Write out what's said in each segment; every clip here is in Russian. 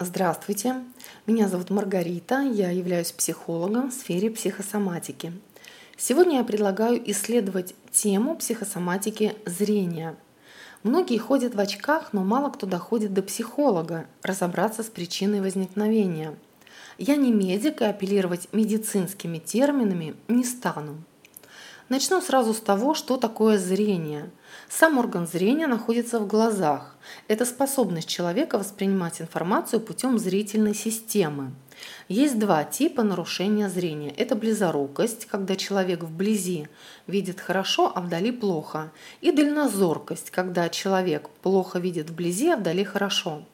Здравствуйте, меня зовут Маргарита, я являюсь психологом в сфере психосоматики. Сегодня я предлагаю исследовать тему психосоматики зрения. Многие ходят в очках, но мало кто доходит до психолога, разобраться с причиной возникновения. Я не медик и апеллировать медицинскими терминами не стану. Начну сразу с того, что такое зрение. Сам орган зрения находится в глазах. Это способность человека воспринимать информацию путем зрительной системы. Есть два типа нарушения зрения. Это близорукость, когда человек вблизи видит хорошо, а вдали плохо. И дальнозоркость, когда человек плохо видит вблизи, а вдали хорошо.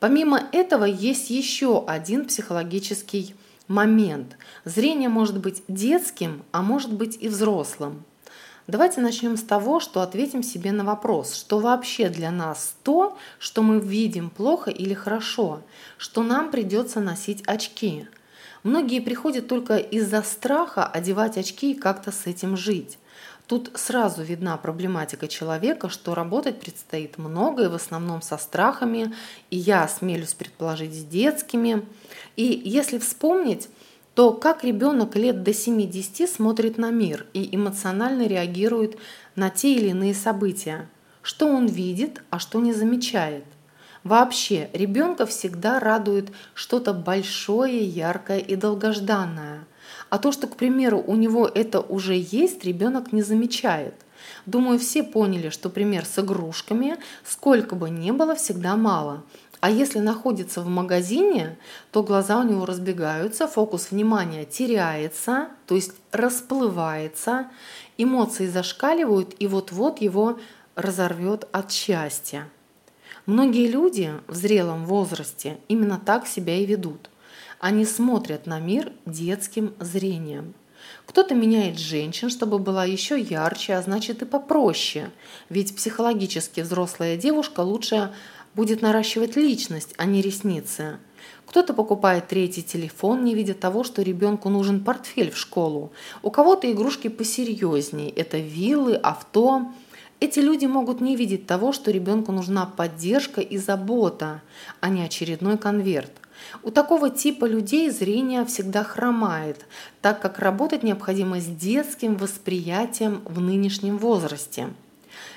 Помимо этого есть еще один психологический момент. Зрение может быть детским, а может быть и взрослым. Давайте начнем с того, что ответим себе на вопрос, что вообще для нас то, что мы видим плохо или хорошо, что нам придется носить очки. Многие приходят только из-за страха одевать очки и как-то с этим жить. Тут сразу видна проблематика человека, что работать предстоит много и в основном со страхами, и я смелюсь предположить с детскими. И если вспомнить, то как ребенок лет до 70 смотрит на мир и эмоционально реагирует на те или иные события, что он видит, а что не замечает. Вообще, ребенка всегда радует что-то большое, яркое и долгожданное. А то, что, к примеру, у него это уже есть, ребенок не замечает. Думаю, все поняли, что пример с игрушками, сколько бы ни было, всегда мало. А если находится в магазине, то глаза у него разбегаются, фокус внимания теряется, то есть расплывается, эмоции зашкаливают и вот-вот его разорвет от счастья. Многие люди в зрелом возрасте именно так себя и ведут. Они смотрят на мир детским зрением. Кто-то меняет женщин, чтобы была еще ярче, а значит и попроще. Ведь психологически взрослая девушка лучше будет наращивать личность, а не ресницы. Кто-то покупает третий телефон, не видя того, что ребенку нужен портфель в школу. У кого-то игрушки посерьезнее. Это виллы, авто. Эти люди могут не видеть того, что ребенку нужна поддержка и забота, а не очередной конверт. У такого типа людей зрение всегда хромает, так как работать необходимо с детским восприятием в нынешнем возрасте.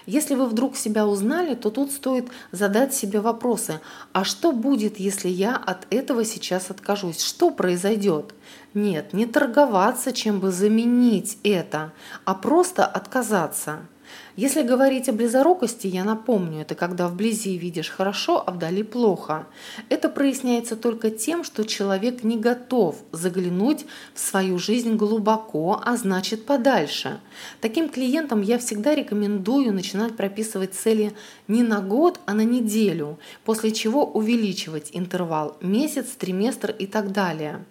Если вы вдруг себя узнали, то тут стоит задать себе вопросы. А что будет, если я от этого сейчас откажусь? Что произойдет? Нет, не торговаться, чем бы заменить это, а просто отказаться. Если говорить о близорукости, я напомню, это когда вблизи видишь хорошо, а вдали плохо. Это проясняется только тем, что человек не готов заглянуть в свою жизнь глубоко, а значит подальше. Таким клиентам я всегда рекомендую начинать прописывать цели не на год, а на неделю, после чего увеличивать интервал месяц, триместр и так далее.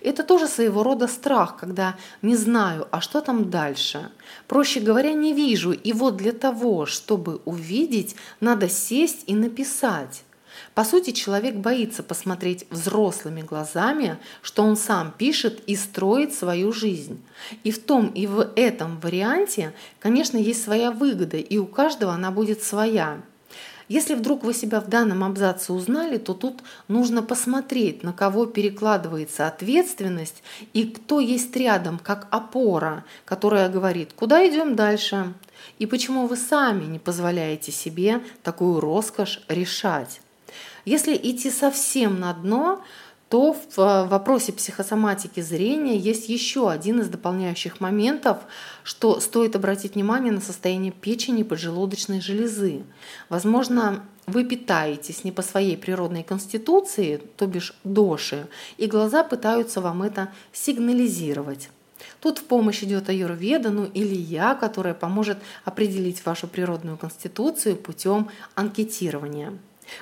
Это тоже своего рода страх, когда не знаю, а что там дальше. Проще говоря, не вижу, и вот для того, чтобы увидеть, надо сесть и написать. По сути, человек боится посмотреть взрослыми глазами, что он сам пишет и строит свою жизнь. И в том и в этом варианте, конечно, есть своя выгода, и у каждого она будет своя. Если вдруг вы себя в данном абзаце узнали, то тут нужно посмотреть, на кого перекладывается ответственность и кто есть рядом, как опора, которая говорит, куда идем дальше, и почему вы сами не позволяете себе такую роскошь решать. Если идти совсем на дно, то в э, вопросе психосоматики зрения есть еще один из дополняющих моментов, что стоит обратить внимание на состояние печени и поджелудочной железы. Возможно, вы питаетесь не по своей природной конституции, то бишь доши, и глаза пытаются вам это сигнализировать. Тут в помощь идет аюрведа, ну или я, которая поможет определить вашу природную конституцию путем анкетирования.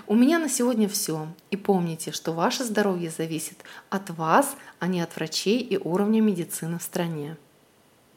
У меня на сегодня все. И помните, что ваше здоровье зависит от вас, а не от врачей и уровня медицины в стране.